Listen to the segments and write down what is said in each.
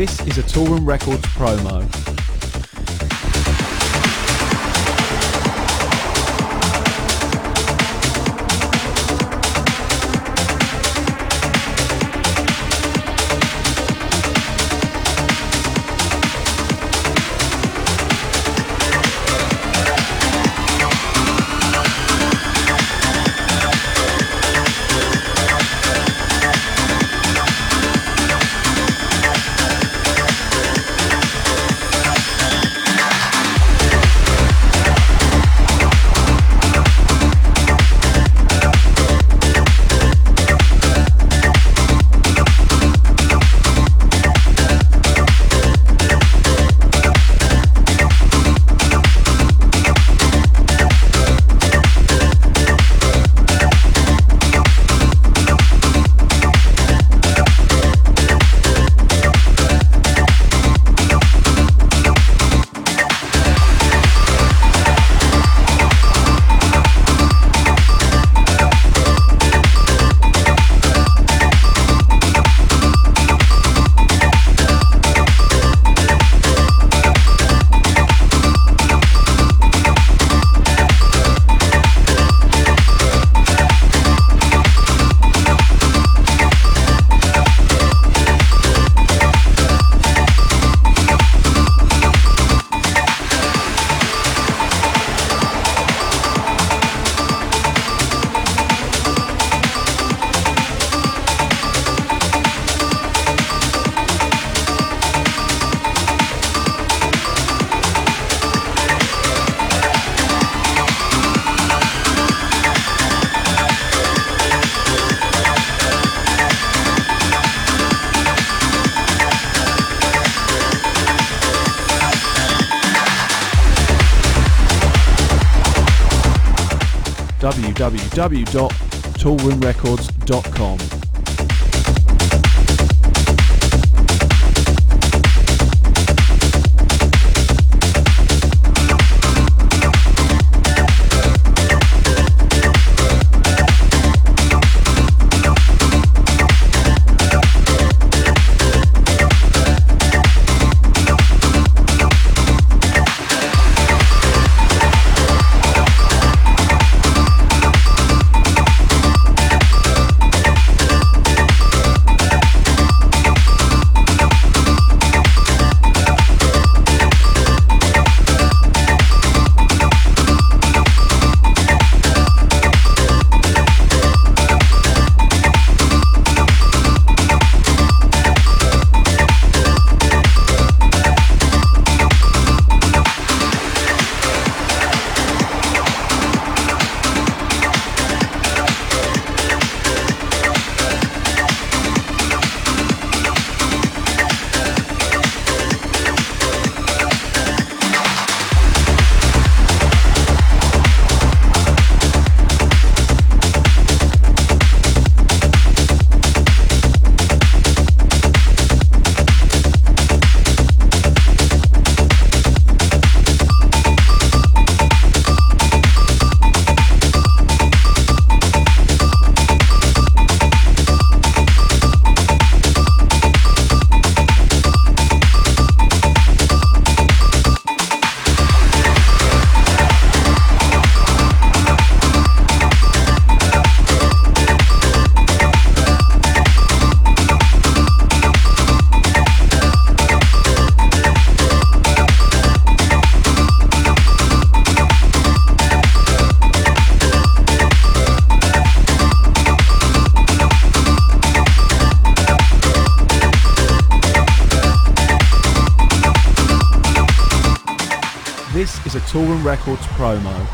This is a Toolroom Records promo. www.toolroomrecords.com. Records promo.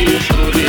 лишь рули.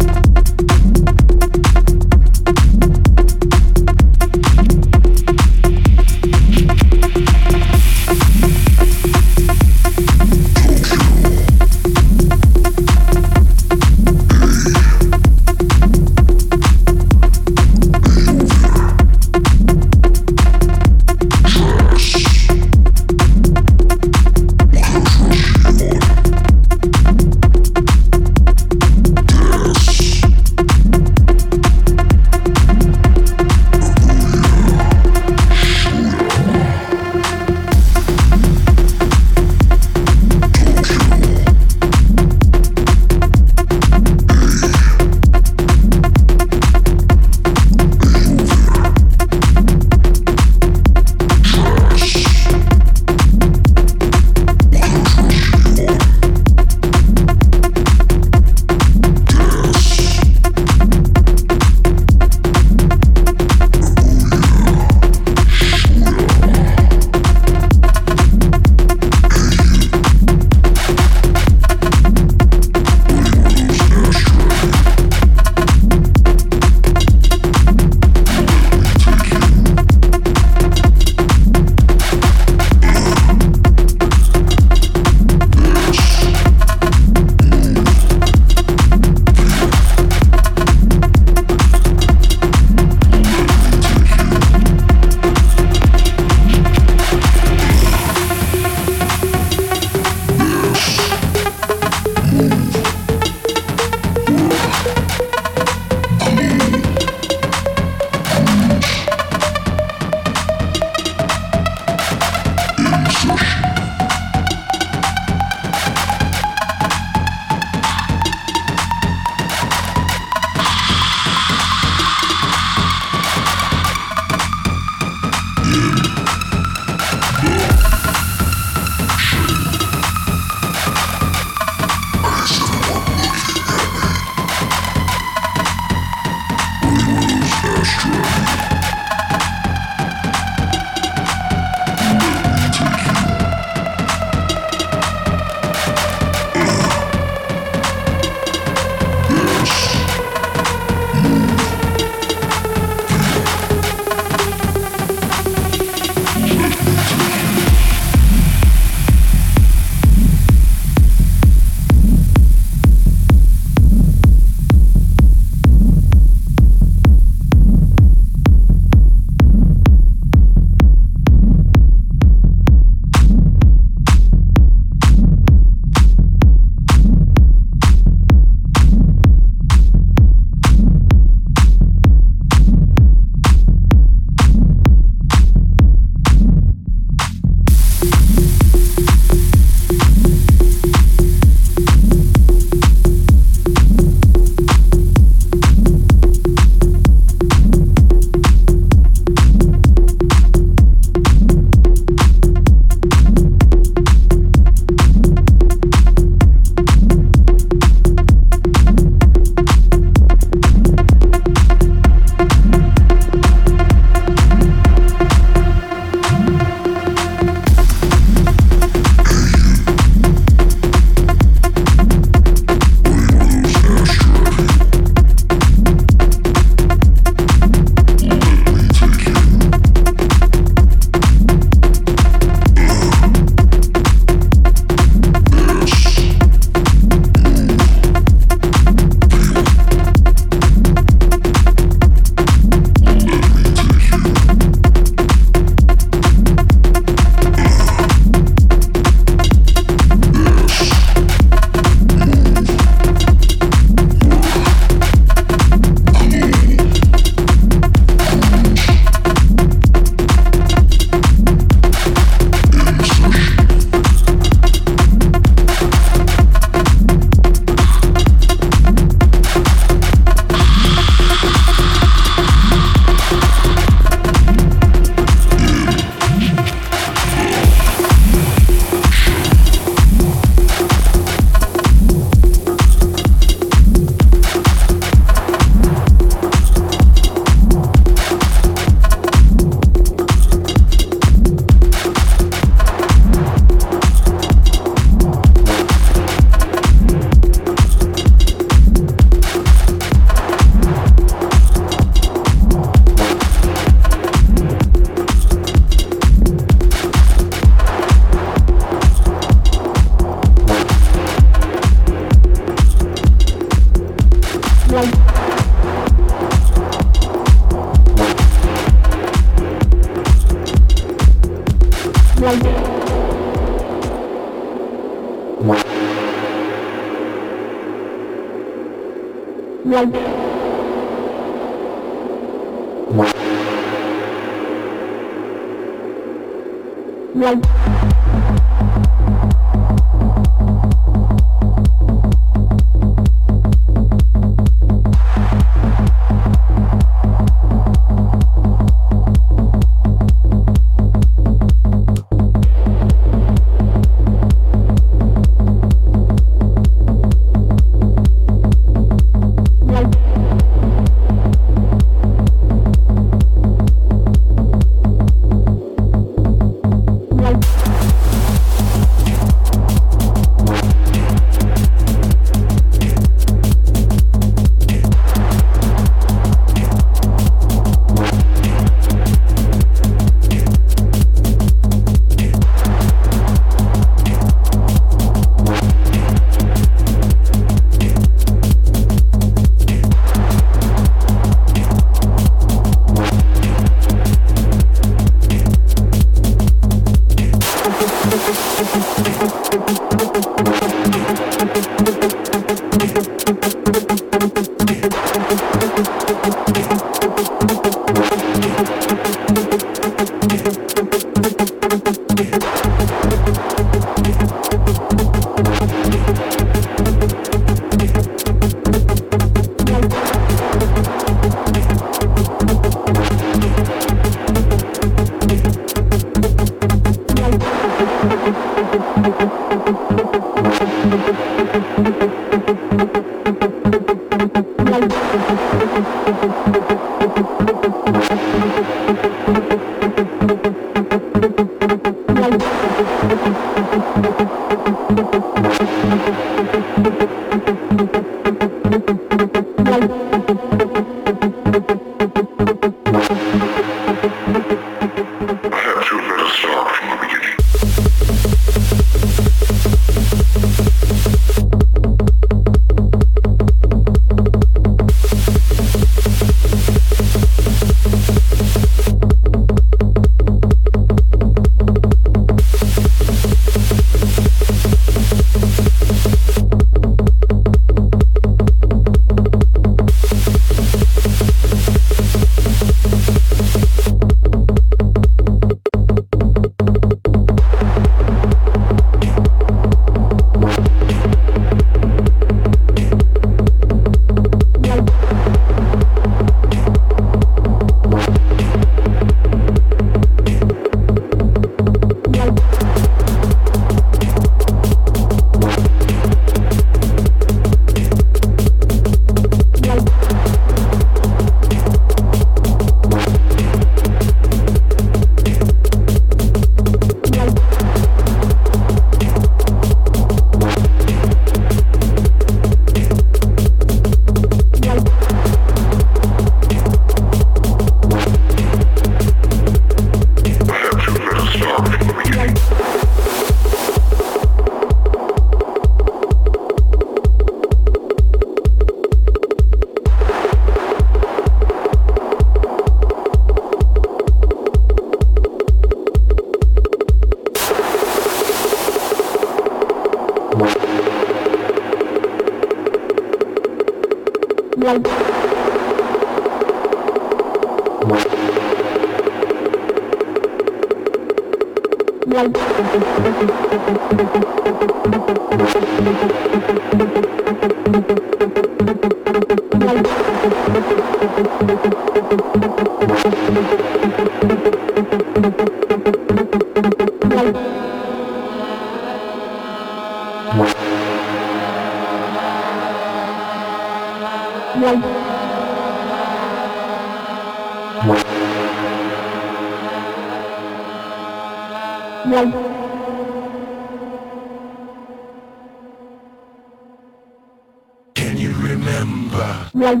Bye.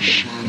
Shit.